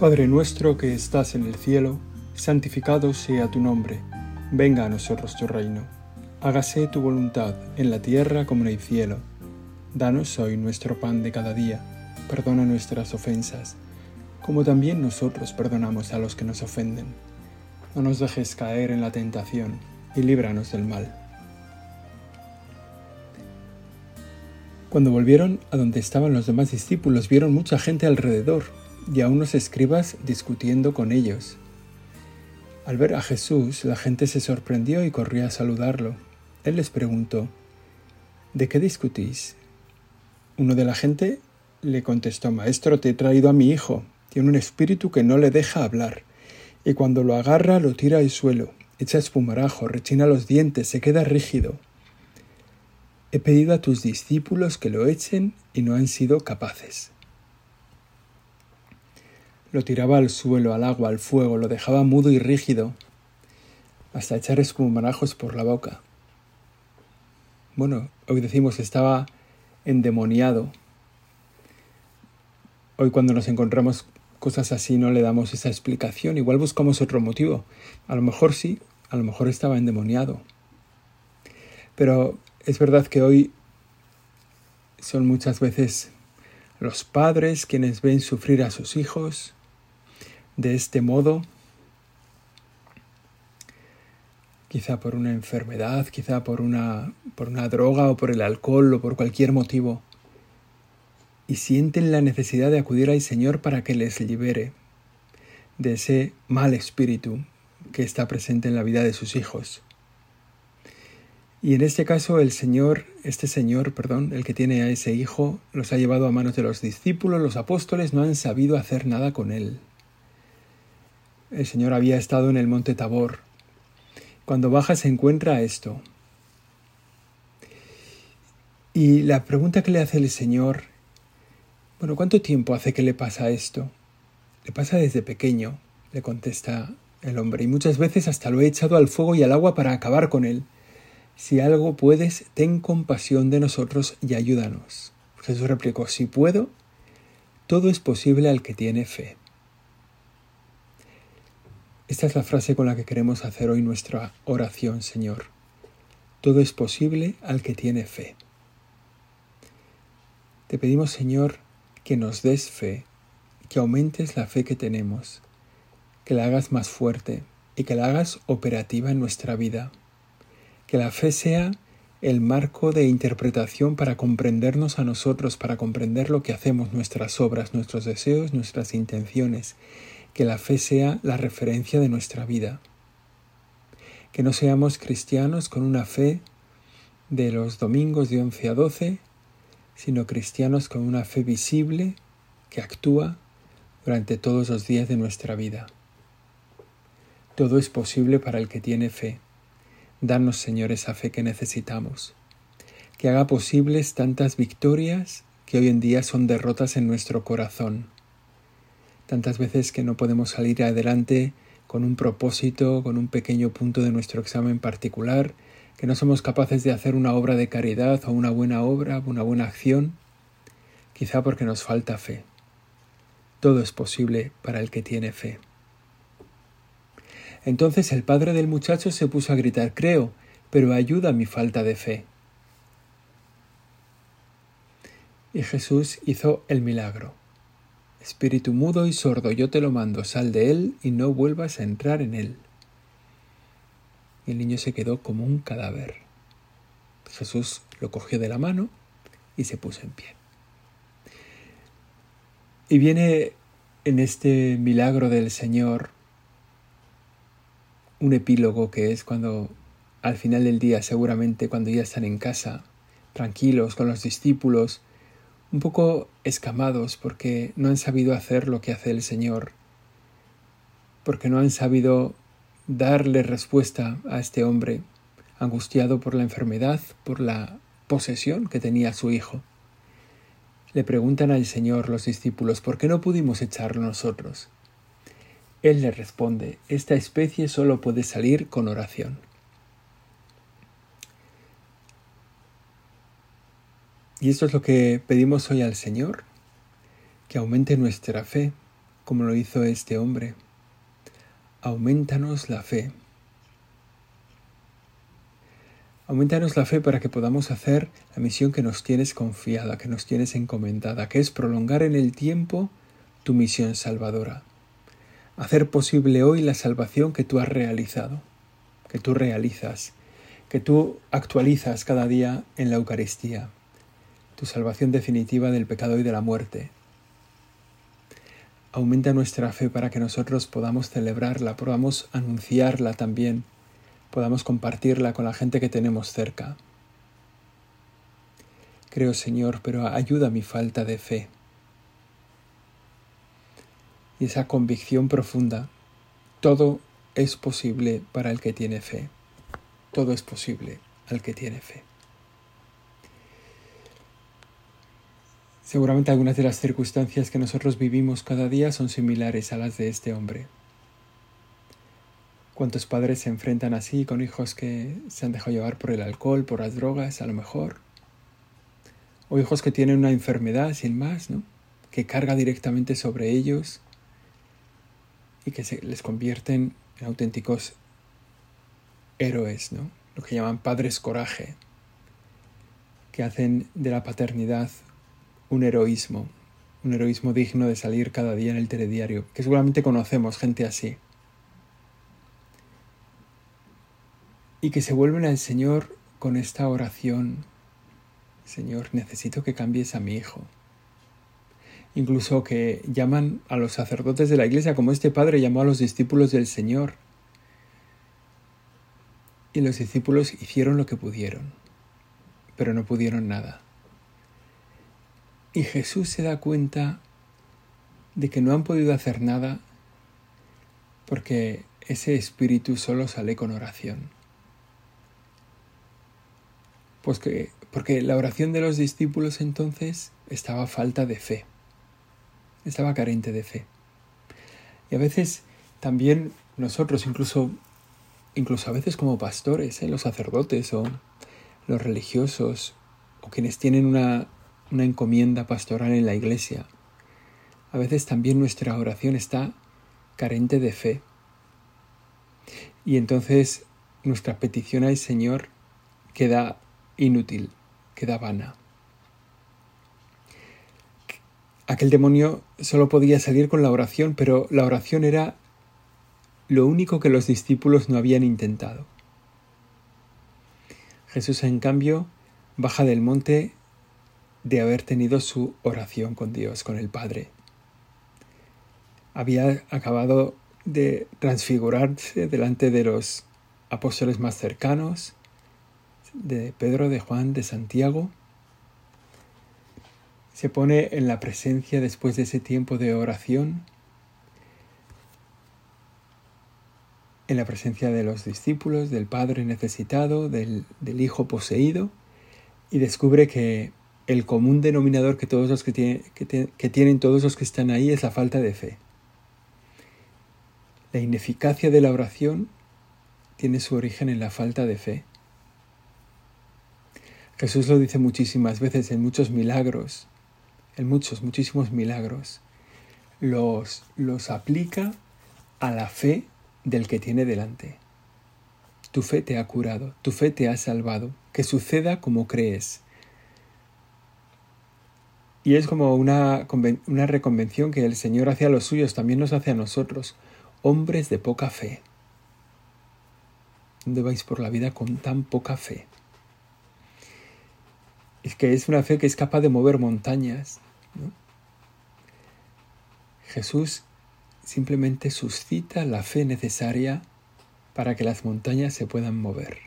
Padre nuestro que estás en el cielo, santificado sea tu nombre, venga a nosotros tu reino, hágase tu voluntad en la tierra como en el cielo. Danos hoy nuestro pan de cada día, perdona nuestras ofensas, como también nosotros perdonamos a los que nos ofenden. No nos dejes caer en la tentación y líbranos del mal. Cuando volvieron a donde estaban los demás discípulos, vieron mucha gente alrededor y a unos escribas discutiendo con ellos. Al ver a Jesús, la gente se sorprendió y corrió a saludarlo. Él les preguntó, ¿De qué discutís? Uno de la gente le contestó, Maestro, te he traído a mi hijo. Tiene un espíritu que no le deja hablar, y cuando lo agarra lo tira al suelo, echa espumarajo, rechina los dientes, se queda rígido. He pedido a tus discípulos que lo echen y no han sido capaces. Lo tiraba al suelo, al agua, al fuego, lo dejaba mudo y rígido, hasta echar espumarajos por la boca. Bueno, hoy decimos estaba endemoniado. Hoy cuando nos encontramos cosas así no le damos esa explicación, igual buscamos otro motivo. A lo mejor sí, a lo mejor estaba endemoniado. Pero es verdad que hoy son muchas veces los padres quienes ven sufrir a sus hijos, de este modo, quizá por una enfermedad, quizá por una, por una droga o por el alcohol o por cualquier motivo, y sienten la necesidad de acudir al Señor para que les libere de ese mal espíritu que está presente en la vida de sus hijos. Y en este caso el Señor, este Señor, perdón, el que tiene a ese hijo, los ha llevado a manos de los discípulos, los apóstoles no han sabido hacer nada con él. El Señor había estado en el monte Tabor. Cuando baja se encuentra esto. Y la pregunta que le hace el Señor, bueno, ¿cuánto tiempo hace que le pasa esto? Le pasa desde pequeño, le contesta el hombre, y muchas veces hasta lo he echado al fuego y al agua para acabar con él. Si algo puedes, ten compasión de nosotros y ayúdanos. Jesús replicó, si puedo, todo es posible al que tiene fe. Esta es la frase con la que queremos hacer hoy nuestra oración, Señor. Todo es posible al que tiene fe. Te pedimos, Señor, que nos des fe, que aumentes la fe que tenemos, que la hagas más fuerte y que la hagas operativa en nuestra vida. Que la fe sea el marco de interpretación para comprendernos a nosotros, para comprender lo que hacemos, nuestras obras, nuestros deseos, nuestras intenciones, que la fe sea la referencia de nuestra vida. Que no seamos cristianos con una fe de los domingos de 11 a 12, sino cristianos con una fe visible que actúa durante todos los días de nuestra vida. Todo es posible para el que tiene fe. Danos, Señor, esa fe que necesitamos. Que haga posibles tantas victorias que hoy en día son derrotas en nuestro corazón tantas veces que no podemos salir adelante con un propósito, con un pequeño punto de nuestro examen particular, que no somos capaces de hacer una obra de caridad o una buena obra, una buena acción, quizá porque nos falta fe. Todo es posible para el que tiene fe. Entonces el padre del muchacho se puso a gritar, creo, pero ayuda mi falta de fe. Y Jesús hizo el milagro. Espíritu mudo y sordo, yo te lo mando, sal de él y no vuelvas a entrar en él. Y el niño se quedó como un cadáver. Jesús lo cogió de la mano y se puso en pie. Y viene en este milagro del Señor un epílogo que es cuando al final del día, seguramente cuando ya están en casa, tranquilos con los discípulos, un poco escamados porque no han sabido hacer lo que hace el Señor, porque no han sabido darle respuesta a este hombre angustiado por la enfermedad, por la posesión que tenía su hijo. Le preguntan al Señor los discípulos, ¿por qué no pudimos echarlo nosotros? Él le responde, esta especie solo puede salir con oración. Y esto es lo que pedimos hoy al Señor, que aumente nuestra fe como lo hizo este hombre. Aumentanos la fe. Aumentanos la fe para que podamos hacer la misión que nos tienes confiada, que nos tienes encomendada, que es prolongar en el tiempo tu misión salvadora. Hacer posible hoy la salvación que tú has realizado, que tú realizas, que tú actualizas cada día en la Eucaristía, tu salvación definitiva del pecado y de la muerte. Aumenta nuestra fe para que nosotros podamos celebrarla, podamos anunciarla también podamos compartirla con la gente que tenemos cerca. Creo, Señor, pero ayuda mi falta de fe. Y esa convicción profunda, todo es posible para el que tiene fe. Todo es posible al que tiene fe. Seguramente algunas de las circunstancias que nosotros vivimos cada día son similares a las de este hombre. ¿Cuántos padres se enfrentan así con hijos que se han dejado llevar por el alcohol, por las drogas, a lo mejor? O hijos que tienen una enfermedad sin más, ¿no? Que carga directamente sobre ellos y que se les convierten en auténticos héroes, ¿no? Lo que llaman padres coraje, que hacen de la paternidad un heroísmo, un heroísmo digno de salir cada día en el telediario, que seguramente conocemos gente así. y que se vuelven al Señor con esta oración. Señor, necesito que cambies a mi hijo. Incluso que llaman a los sacerdotes de la iglesia como este padre llamó a los discípulos del Señor. Y los discípulos hicieron lo que pudieron, pero no pudieron nada. Y Jesús se da cuenta de que no han podido hacer nada porque ese espíritu solo sale con oración. Pues que, porque la oración de los discípulos entonces estaba falta de fe, estaba carente de fe. Y a veces también nosotros, incluso, incluso a veces como pastores, ¿eh? los sacerdotes o los religiosos, o quienes tienen una, una encomienda pastoral en la iglesia, a veces también nuestra oración está carente de fe. Y entonces nuestra petición al Señor queda inútil, queda vana. Aquel demonio solo podía salir con la oración, pero la oración era lo único que los discípulos no habían intentado. Jesús, en cambio, baja del monte de haber tenido su oración con Dios, con el Padre. Había acabado de transfigurarse delante de los apóstoles más cercanos, de Pedro, de Juan, de Santiago, se pone en la presencia después de ese tiempo de oración, en la presencia de los discípulos, del Padre necesitado, del, Hijo poseído, y descubre que el común denominador que, todos los que, tienen todos los que están ahí es la falta de fe. La ineficacia de la oración tiene su origen en la falta de fe. Jesús lo dice muchísimas veces en muchos milagros, en muchos, muchísimos milagros. Los, los aplica a la fe del que tiene delante. Tu fe te ha curado, tu fe te ha salvado, que suceda como crees. Y es como una, una reconvención que el Señor hace a los suyos, también nos hace a nosotros, hombres de poca fe. ¿Dónde vais por la vida con tan poca fe? es que es una fe que es capaz de mover montañas. Jesús simplemente suscita la fe necesaria para que las montañas se puedan mover.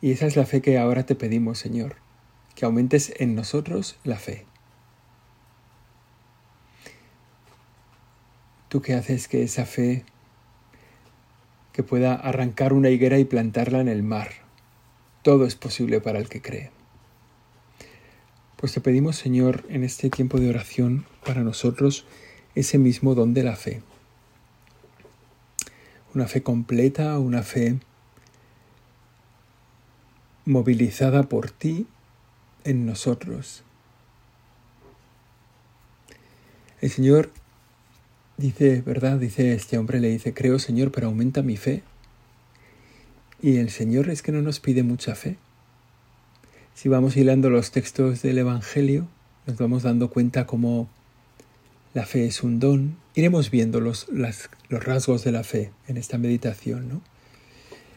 Y esa es la fe que ahora te pedimos, Señor, que aumentes en nosotros la fe. Tú que haces que esa fe que pueda arrancar una higuera y plantarla en el mar, todo es posible para el que cree. Pues te pedimos, Señor, en este tiempo de oración para nosotros ese mismo don de la fe. Una fe completa, una fe movilizada por ti en nosotros. El Señor dice, ¿verdad? Dice este hombre, le dice, creo Señor, pero aumenta mi fe. Y el Señor es que no nos pide mucha fe. Si vamos hilando los textos del Evangelio, nos vamos dando cuenta cómo la fe es un don. Iremos viendo los, los rasgos de la fe en esta meditación, ¿no?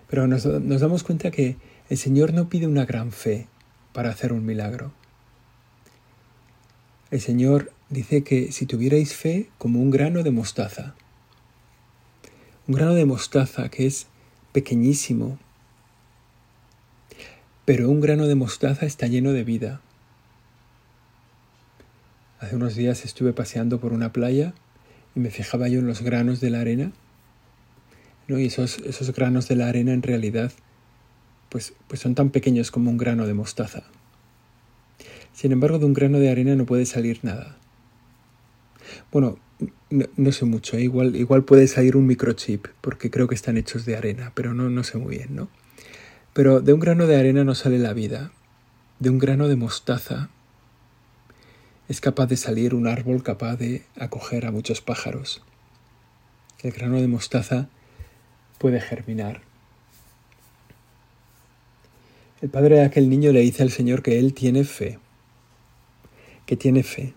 Pero nos, nos damos cuenta que el Señor no pide una gran fe para hacer un milagro. El Señor dice que si tuvierais fe como un grano de mostaza, un grano de mostaza que es pequeñísimo, pero un grano de mostaza está lleno de vida. Hace unos días estuve paseando por una playa y me fijaba yo en los granos de la arena. ¿no? Y esos, esos granos de la arena en realidad pues, pues son tan pequeños como un grano de mostaza. Sin embargo, de un grano de arena no puede salir nada. Bueno, no, sé mucho, ¿eh? igual, igual puede salir un microchip, porque creo que están hechos de arena, pero no, no sé muy bien, ¿no? Pero de un grano de arena no sale la vida. De un grano de mostaza es capaz de salir un árbol capaz de acoger a muchos pájaros. El grano de mostaza puede germinar. El padre de aquel niño le dice al Señor que él tiene fe, que tiene fe,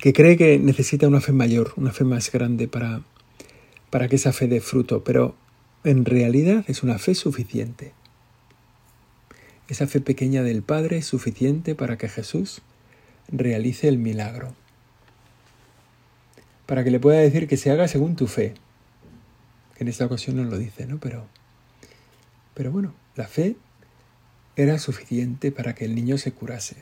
que cree que necesita una fe mayor, una fe más grande para, para que esa fe dé fruto, pero en realidad es una fe suficiente. Esa fe pequeña del Padre es suficiente para que Jesús realice el milagro. Para que le pueda decir que se haga según tu fe. Que en esta ocasión no lo dice, ¿no? Pero, pero bueno, la fe era suficiente para que el niño se curase.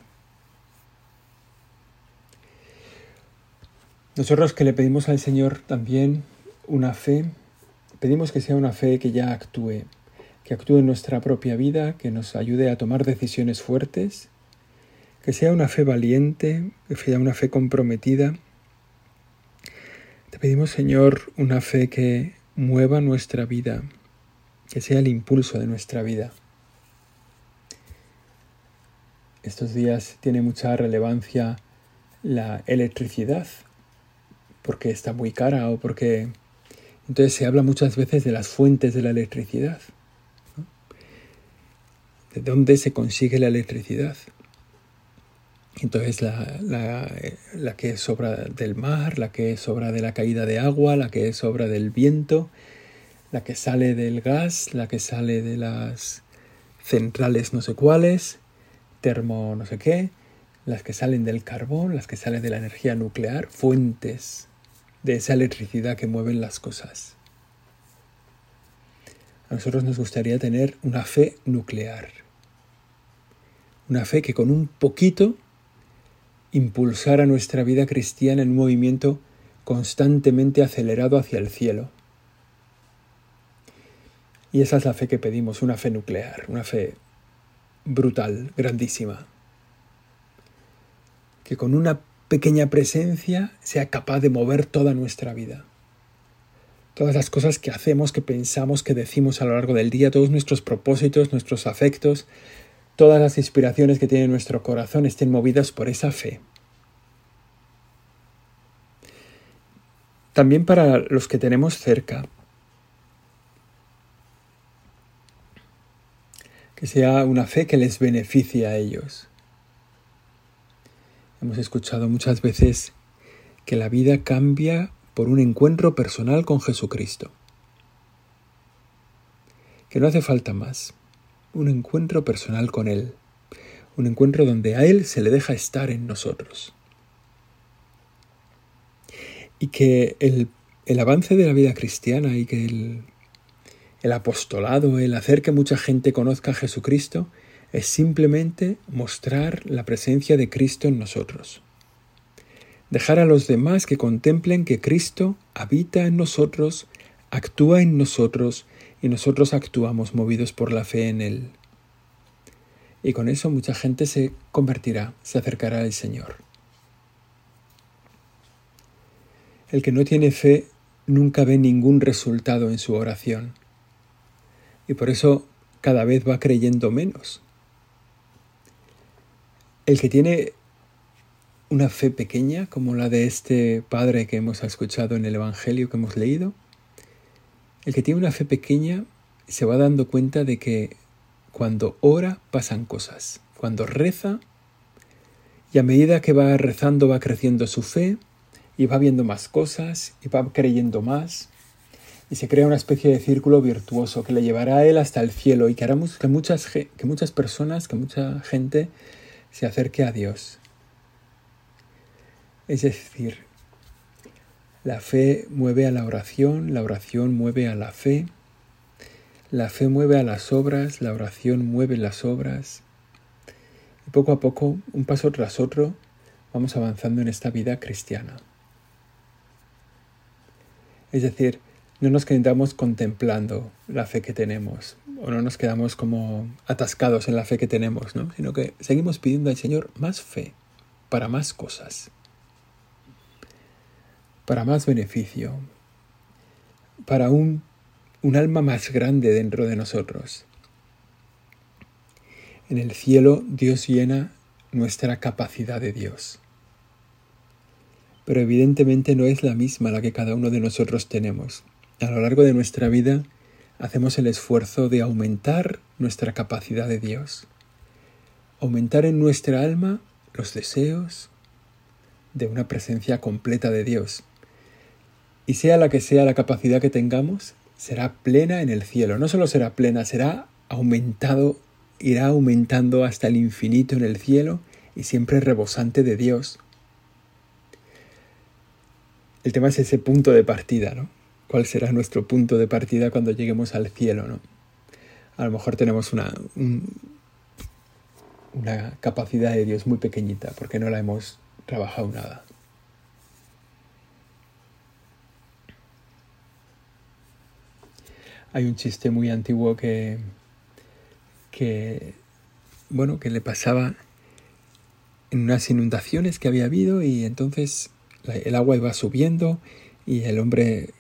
Nosotros que le pedimos al Señor también una fe, pedimos que sea una fe que ya actúe, que actúe en nuestra propia vida, que nos ayude a tomar decisiones fuertes, que sea una fe valiente, que sea una fe comprometida. Te pedimos, Señor, una fe que mueva nuestra vida, que sea el impulso de nuestra vida. Estos días tiene mucha relevancia la electricidad, porque está muy cara o porque... Entonces se habla muchas veces de las fuentes de la electricidad. ¿De dónde se consigue la electricidad? Entonces la, la, la, que es obra del mar, la que es obra de la caída de agua, la que es obra del viento, la que sale del gas, la que sale de las centrales no sé cuáles, termo no sé qué, las que salen del carbón, las que salen de la energía nuclear, fuentes de esa electricidad que mueven las cosas. A nosotros nos gustaría tener una fe nuclear, una fe que con un poquito impulsara nuestra vida cristiana en un movimiento constantemente acelerado hacia el cielo. Y esa es la fe que pedimos, una fe nuclear, una fe brutal, grandísima, que con una pequeña presencia sea capaz de mover toda nuestra vida. Todas las cosas que hacemos, que pensamos, que decimos a lo largo del día, todos nuestros propósitos, nuestros afectos, todas las inspiraciones que tiene nuestro corazón estén movidas por esa fe. También para los que tenemos cerca, que sea una fe que les beneficie a ellos. Hemos escuchado muchas veces que la vida cambia por un encuentro personal con Jesucristo. Que no hace falta más. Un encuentro personal con Él. Un encuentro donde a Él se le deja estar en nosotros. Y que el, el avance de la vida cristiana y que el, el apostolado, el hacer que mucha gente conozca a Jesucristo, es simplemente mostrar la presencia de Cristo en nosotros. Dejar a los demás que contemplen que Cristo habita en nosotros, actúa en nosotros y nosotros actuamos movidos por la fe en Él. Y con eso mucha gente se convertirá, se acercará al Señor. El que no tiene fe nunca ve ningún resultado en su oración. Y por eso cada vez va creyendo menos. El que tiene una fe pequeña como la de este padre que hemos escuchado en el Evangelio que hemos leído, el que tiene una fe pequeña se va dando cuenta de que cuando ora pasan cosas, cuando reza, y a medida que va rezando va creciendo su fe, y va viendo más cosas, y va creyendo más, y se crea una especie de círculo virtuoso que le llevará a él hasta el cielo y que hará que muchas, que muchas personas, que mucha gente se acerque a Dios. Es decir, la fe mueve a la oración, la oración mueve a la fe, la fe mueve a las obras, la oración mueve las obras. Y poco a poco, un paso tras otro, vamos avanzando en esta vida cristiana. Es decir, no nos quedamos contemplando la fe que tenemos o no nos quedamos como atascados en la fe que tenemos, ¿no? sino que seguimos pidiendo al Señor más fe para más cosas, para más beneficio, para un, un alma más grande dentro de nosotros. En el cielo Dios llena nuestra capacidad de Dios pero evidentemente no es la misma la que cada uno de nosotros tenemos a lo largo de nuestra vida hacemos el esfuerzo de aumentar nuestra capacidad de Dios, aumentar en nuestra alma los deseos de una presencia completa de Dios. Y sea la que sea la capacidad que tengamos, será plena en el cielo. No solo será plena, será aumentado, irá aumentando hasta el infinito en el cielo y siempre rebosante de Dios. El tema es ese punto de partida, ¿no? Cuál será nuestro punto de partida cuando lleguemos al cielo, ¿no? A lo mejor tenemos una, una capacidad de Dios muy pequeñita porque no la hemos trabajado nada. Hay un chiste muy antiguo que, que, bueno, que le pasaba en unas inundaciones que había habido y entonces el agua iba subiendo y el hombre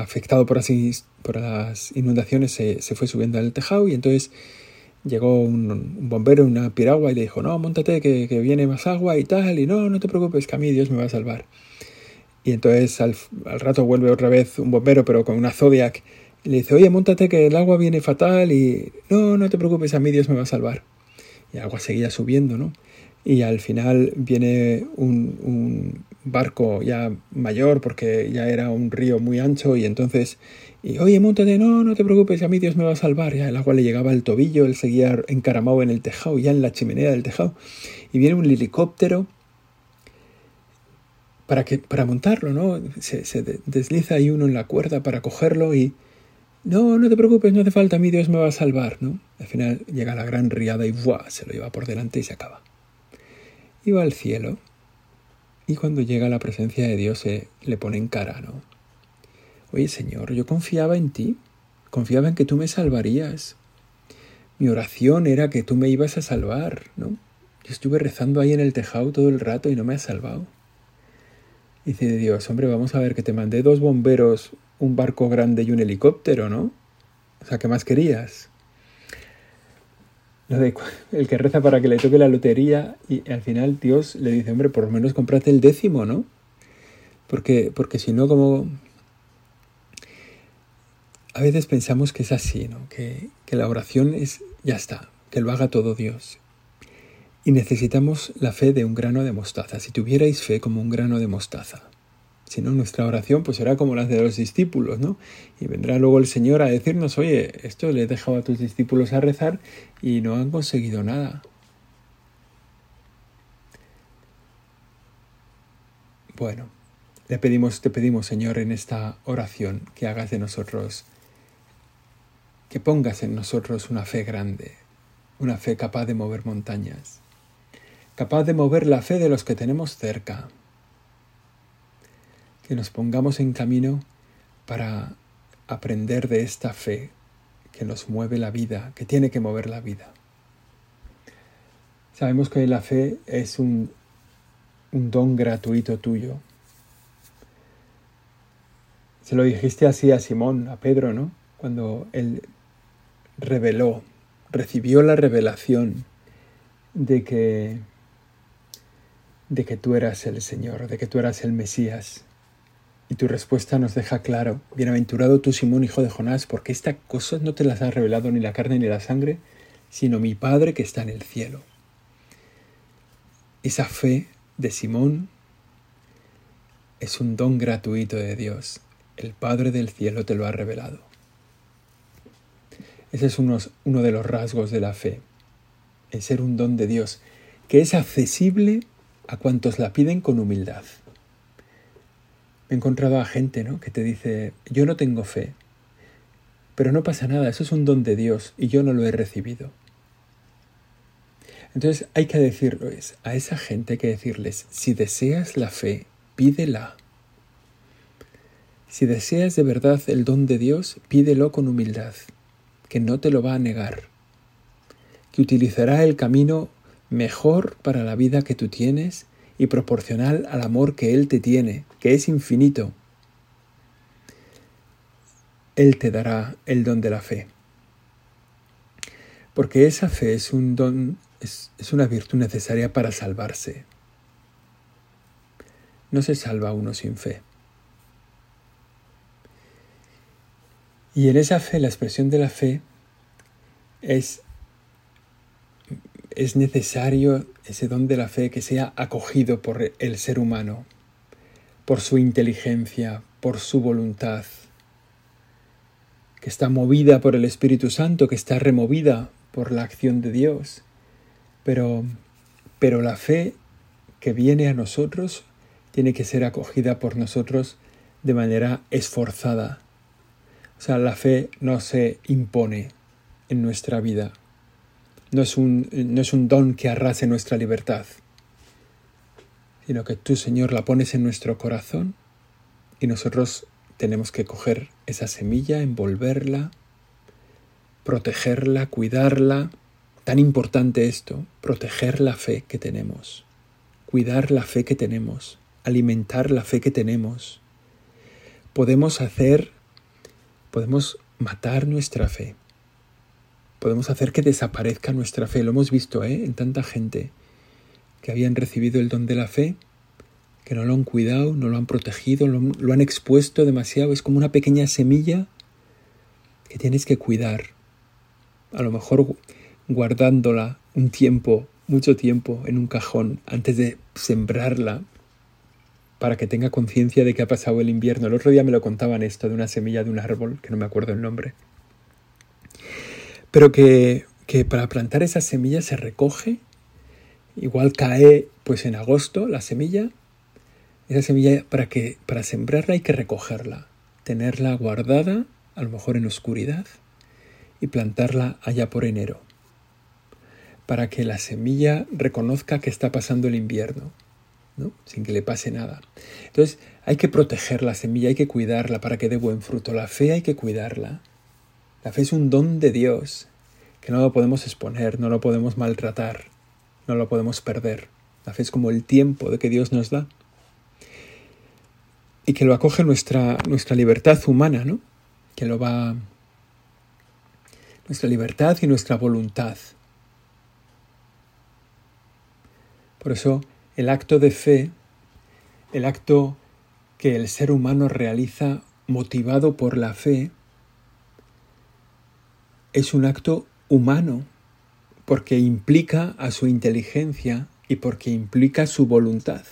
afectado por, así, por las inundaciones se, fue subiendo al tejado y entonces llegó un, bombero en una piragua y le dijo, no, montate que, viene más agua y tal, y no, no te preocupes, que a mí Dios me va a salvar. Y entonces al, rato vuelve otra vez un bombero, pero con una Zodiac, y le dice, oye, montate que el agua viene fatal y no, no te preocupes, a mí Dios me va a salvar. Y el agua seguía subiendo, ¿no? Y al final viene un barco ya mayor porque ya era un río muy ancho y entonces, y, oye, montate, no, no te preocupes, a mí Dios me va a salvar. Ya el agua le llegaba al tobillo, él seguía encaramado en el tejado, ya en la chimenea del tejado. Y viene un helicóptero para, que, para montarlo, ¿no? Se, desliza ahí uno en la cuerda para cogerlo y, no, no te preocupes, no hace falta, a mí Dios me va a salvar, ¿no? Al final llega la gran riada y ¡buah! se lo lleva por delante y se acaba. Y va al cielo y cuando llega la presencia de Dios se le pone en cara, ¿no? Oye Señor, yo confiaba en ti, confiaba en que tú me salvarías. Mi oración era que tú me ibas a salvar, ¿no? Yo estuve rezando ahí en el tejado todo el rato y no me has salvado. Dice Dios, hombre, vamos a ver que te mandé dos bomberos, un barco grande y un helicóptero, ¿no? O sea, ¿qué más querías? El que reza para que le toque la lotería y al final Dios le dice, hombre, por lo menos comprate el décimo, ¿no? Porque, porque si no, como... A veces pensamos que es así, ¿no? Que, que la oración es, ya está, que lo haga todo Dios. Y necesitamos la fe de un grano de mostaza. Si tuvierais fe como un grano de mostaza, si no, nuestra oración pues será como las de los discípulos, ¿no? Y vendrá luego el Señor a decirnos, oye, esto le he dejado a tus discípulos a rezar y no han conseguido nada. Bueno, le pedimos, te pedimos, Señor, en esta oración que hagas de nosotros, que pongas en nosotros una fe grande, una fe capaz de mover montañas, capaz de mover la fe de los que tenemos cerca que nos pongamos en camino para aprender de esta fe que nos mueve la vida, que tiene que mover la vida. Sabemos que la fe es un, un don gratuito tuyo. Se lo dijiste así a Simón, a Pedro, ¿no? Cuando él reveló, recibió la revelación de que de que tú eras el Señor, de que tú eras el Mesías. Y tu respuesta nos deja claro, bienaventurado tú Simón, hijo de Jonás, porque estas cosas no te las ha revelado ni la carne ni la sangre, sino mi Padre que está en el cielo. Esa fe de Simón es un don gratuito de Dios. El Padre del cielo te lo ha revelado. Ese es uno, de los rasgos de la fe, el ser un don de Dios, que es accesible a cuantos la piden con humildad. Me he encontrado a gente ¿no? que te dice, yo no tengo fe, pero no pasa nada, eso es un don de Dios y yo no lo he recibido. Entonces hay que decirles, a esa gente hay que decirles, si deseas la fe, pídela. Si deseas de verdad el don de Dios, pídelo con humildad, que no te lo va a negar, que utilizará el camino mejor para la vida que tú tienes y proporcional al amor que Él te tiene, que es infinito. Él te dará el don de la fe. Porque esa fe es un don, es, es una virtud necesaria para salvarse. No se salva uno sin fe. Y en esa fe, la expresión de la fe es es necesario ese don de la fe que sea acogido por el ser humano, por su inteligencia, por su voluntad, que está movida por el Espíritu Santo, que está removida por la acción de Dios. Pero, pero la fe que viene a nosotros tiene que ser acogida por nosotros de manera esforzada. O sea, la fe no se impone en nuestra vida no es un, no es un don que arrase nuestra libertad, sino que tú, Señor, la pones en nuestro corazón y nosotros tenemos que coger esa semilla, envolverla, protegerla, cuidarla. Tan importante esto, proteger la fe que tenemos, cuidar la fe que tenemos, alimentar la fe que tenemos. Podemos hacer, podemos matar nuestra fe, podemos hacer que desaparezca nuestra fe. Lo hemos visto ¿eh? en tanta gente que habían recibido el don de la fe, que no lo han cuidado, no lo han protegido, lo, lo han expuesto demasiado. Es como una pequeña semilla que tienes que cuidar. A lo mejor guardándola un tiempo, mucho tiempo, en un cajón antes de sembrarla para que tenga conciencia de que ha pasado el invierno. El otro día me lo contaban esto de una semilla de un árbol, que no me acuerdo el nombre pero que, para plantar esa semilla se recoge, igual cae pues en agosto la semilla, esa semilla para, que, para sembrarla hay que recogerla, tenerla guardada, a lo mejor en oscuridad, y plantarla allá por enero, para que la semilla reconozca que está pasando el invierno, ¿no? sin que le pase nada. Entonces hay que proteger la semilla, hay que cuidarla para que dé buen fruto. La fe hay que cuidarla. La fe es un don de Dios, que no lo podemos exponer, no lo podemos maltratar, no lo podemos perder. La fe es como el tiempo de que Dios nos da. Y que lo acoge nuestra, nuestra libertad humana, ¿no? Que lo va... Nuestra libertad y nuestra voluntad. Por eso el acto de fe, el acto que el ser humano realiza motivado por la fe, es un acto humano porque implica a su inteligencia y porque implica su voluntad.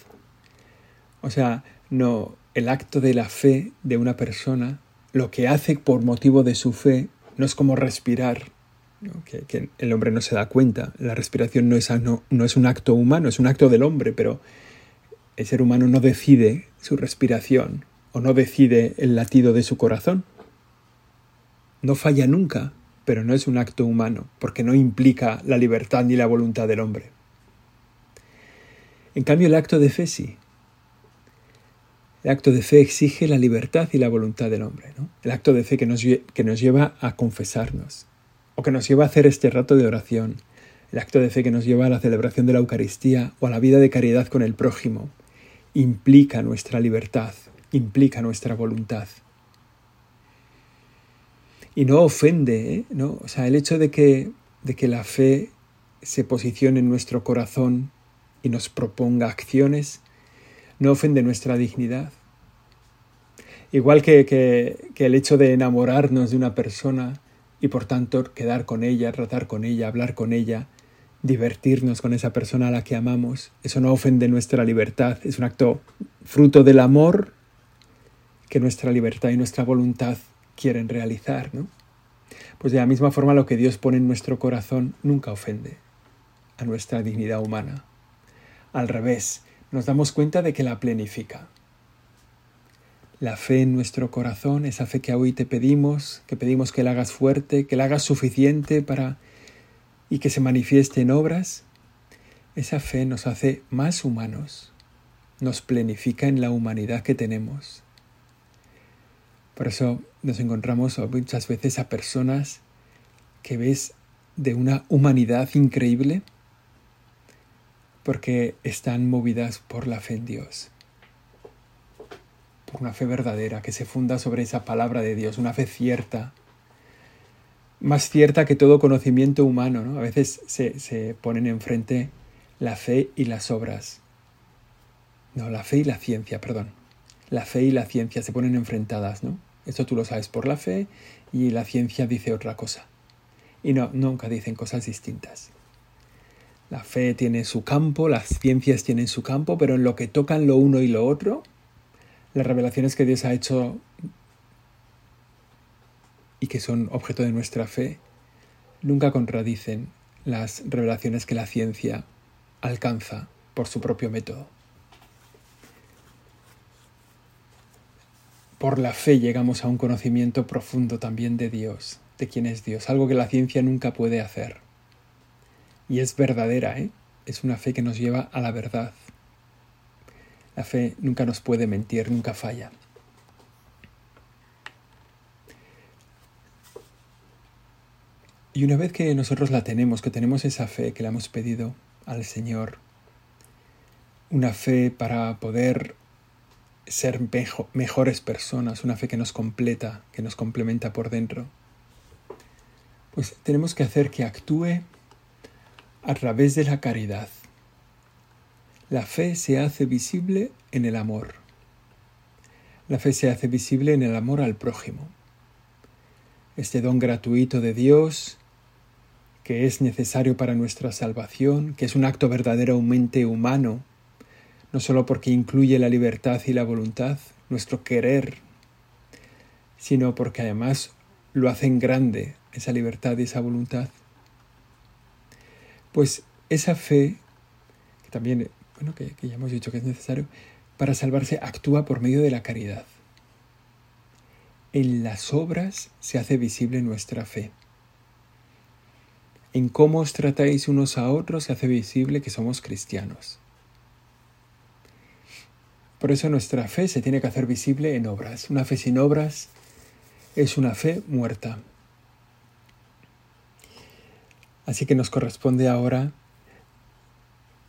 O sea, no el acto de la fe de una persona, lo que hace por motivo de su fe, no es como respirar, que, el hombre no se da cuenta. La respiración no es, no, no es un acto humano, es un acto del hombre, pero el ser humano no decide su respiración o no decide el latido de su corazón. No falla nunca, pero no es un acto humano, porque no implica la libertad ni la voluntad del hombre. En cambio, el acto de fe sí. El acto de fe exige la libertad y la voluntad del hombre. El acto de fe que nos, que nos lleva a confesarnos, o que nos lleva a hacer este rato de oración, el acto de fe que nos lleva a la celebración de la Eucaristía o a la vida de caridad con el prójimo, implica nuestra libertad, implica nuestra voluntad y no ofende, ¿eh? ¿no? O sea, el hecho de que, de que la fe se posicione en nuestro corazón y nos proponga acciones, no ofende nuestra dignidad. Igual que, que, el hecho de enamorarnos de una persona y por tanto quedar con ella, tratar con ella, hablar con ella, divertirnos con esa persona a la que amamos, eso no ofende nuestra libertad, es un acto fruto del amor que nuestra libertad y nuestra voluntad quieren realizar, ¿no? Pues de la misma forma lo que Dios pone en nuestro corazón nunca ofende a nuestra dignidad humana. Al revés, nos damos cuenta de que la plenifica. La fe en nuestro corazón, esa fe que hoy te pedimos, que pedimos que la hagas fuerte, que la hagas suficiente para y que se manifieste en obras, esa fe nos hace más humanos, nos plenifica en la humanidad que tenemos. Por eso nos encontramos muchas veces a personas que ves de una humanidad increíble porque están movidas por la fe en Dios, por una fe verdadera que se funda sobre esa palabra de Dios, una fe cierta, más cierta que todo conocimiento humano. ¿no? A veces se, se ponen enfrente la fe y las obras. No, la fe y la ciencia, perdón. La fe y la ciencia se ponen enfrentadas, ¿no? Esto tú lo sabes por la fe y la ciencia dice otra cosa. Y no, nunca dicen cosas distintas. La fe tiene su campo, las ciencias tienen su campo, pero en lo que tocan lo uno y lo otro, las revelaciones que Dios ha hecho y que son objeto de nuestra fe, nunca contradicen las revelaciones que la ciencia alcanza por su propio método. Por la fe llegamos a un conocimiento profundo también de Dios, de quién es Dios, algo que la ciencia nunca puede hacer. Y es verdadera, ¿eh? Es una fe que nos lleva a la verdad. La fe nunca nos puede mentir, nunca falla. Y una vez que nosotros la tenemos, que tenemos esa fe que le hemos pedido al Señor, una fe para poder ser mejores personas, una fe que nos completa, que nos complementa por dentro, pues tenemos que hacer que actúe a través de la caridad. La fe se hace visible en el amor. La fe se hace visible en el amor al prójimo. Este don gratuito de Dios, que es necesario para nuestra salvación, que es un acto verdaderamente humano, no solo porque incluye la libertad y la voluntad, nuestro querer, sino porque además lo hacen grande esa libertad y esa voluntad. Pues esa fe, que también, bueno, que, ya hemos dicho que es necesario, para salvarse actúa por medio de la caridad. En las obras se hace visible nuestra fe. En cómo os tratáis unos a otros se hace visible que somos cristianos. Por eso nuestra fe se tiene que hacer visible en obras. Una fe sin obras es una fe muerta. Así que nos corresponde ahora,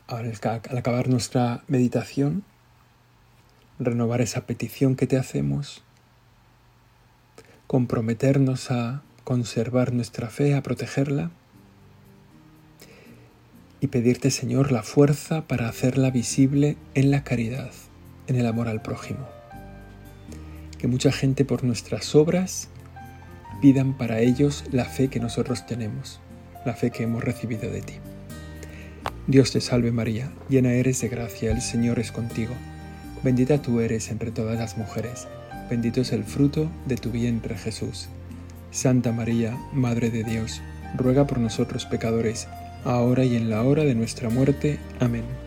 al acabar nuestra meditación, renovar esa petición que te hacemos, comprometernos a conservar nuestra fe, a protegerla y pedirte, Señor, la fuerza para hacerla visible en la caridad en el amor al prójimo. Que mucha gente por nuestras obras pidan para ellos la fe que nosotros tenemos, la fe que hemos recibido de ti. Dios te salve María, llena eres de gracia, el Señor es contigo. Bendita tú eres entre todas las mujeres, bendito es el fruto de tu vientre Jesús. Santa María, Madre de Dios, ruega por nosotros pecadores, ahora y en la hora de nuestra muerte. Amén.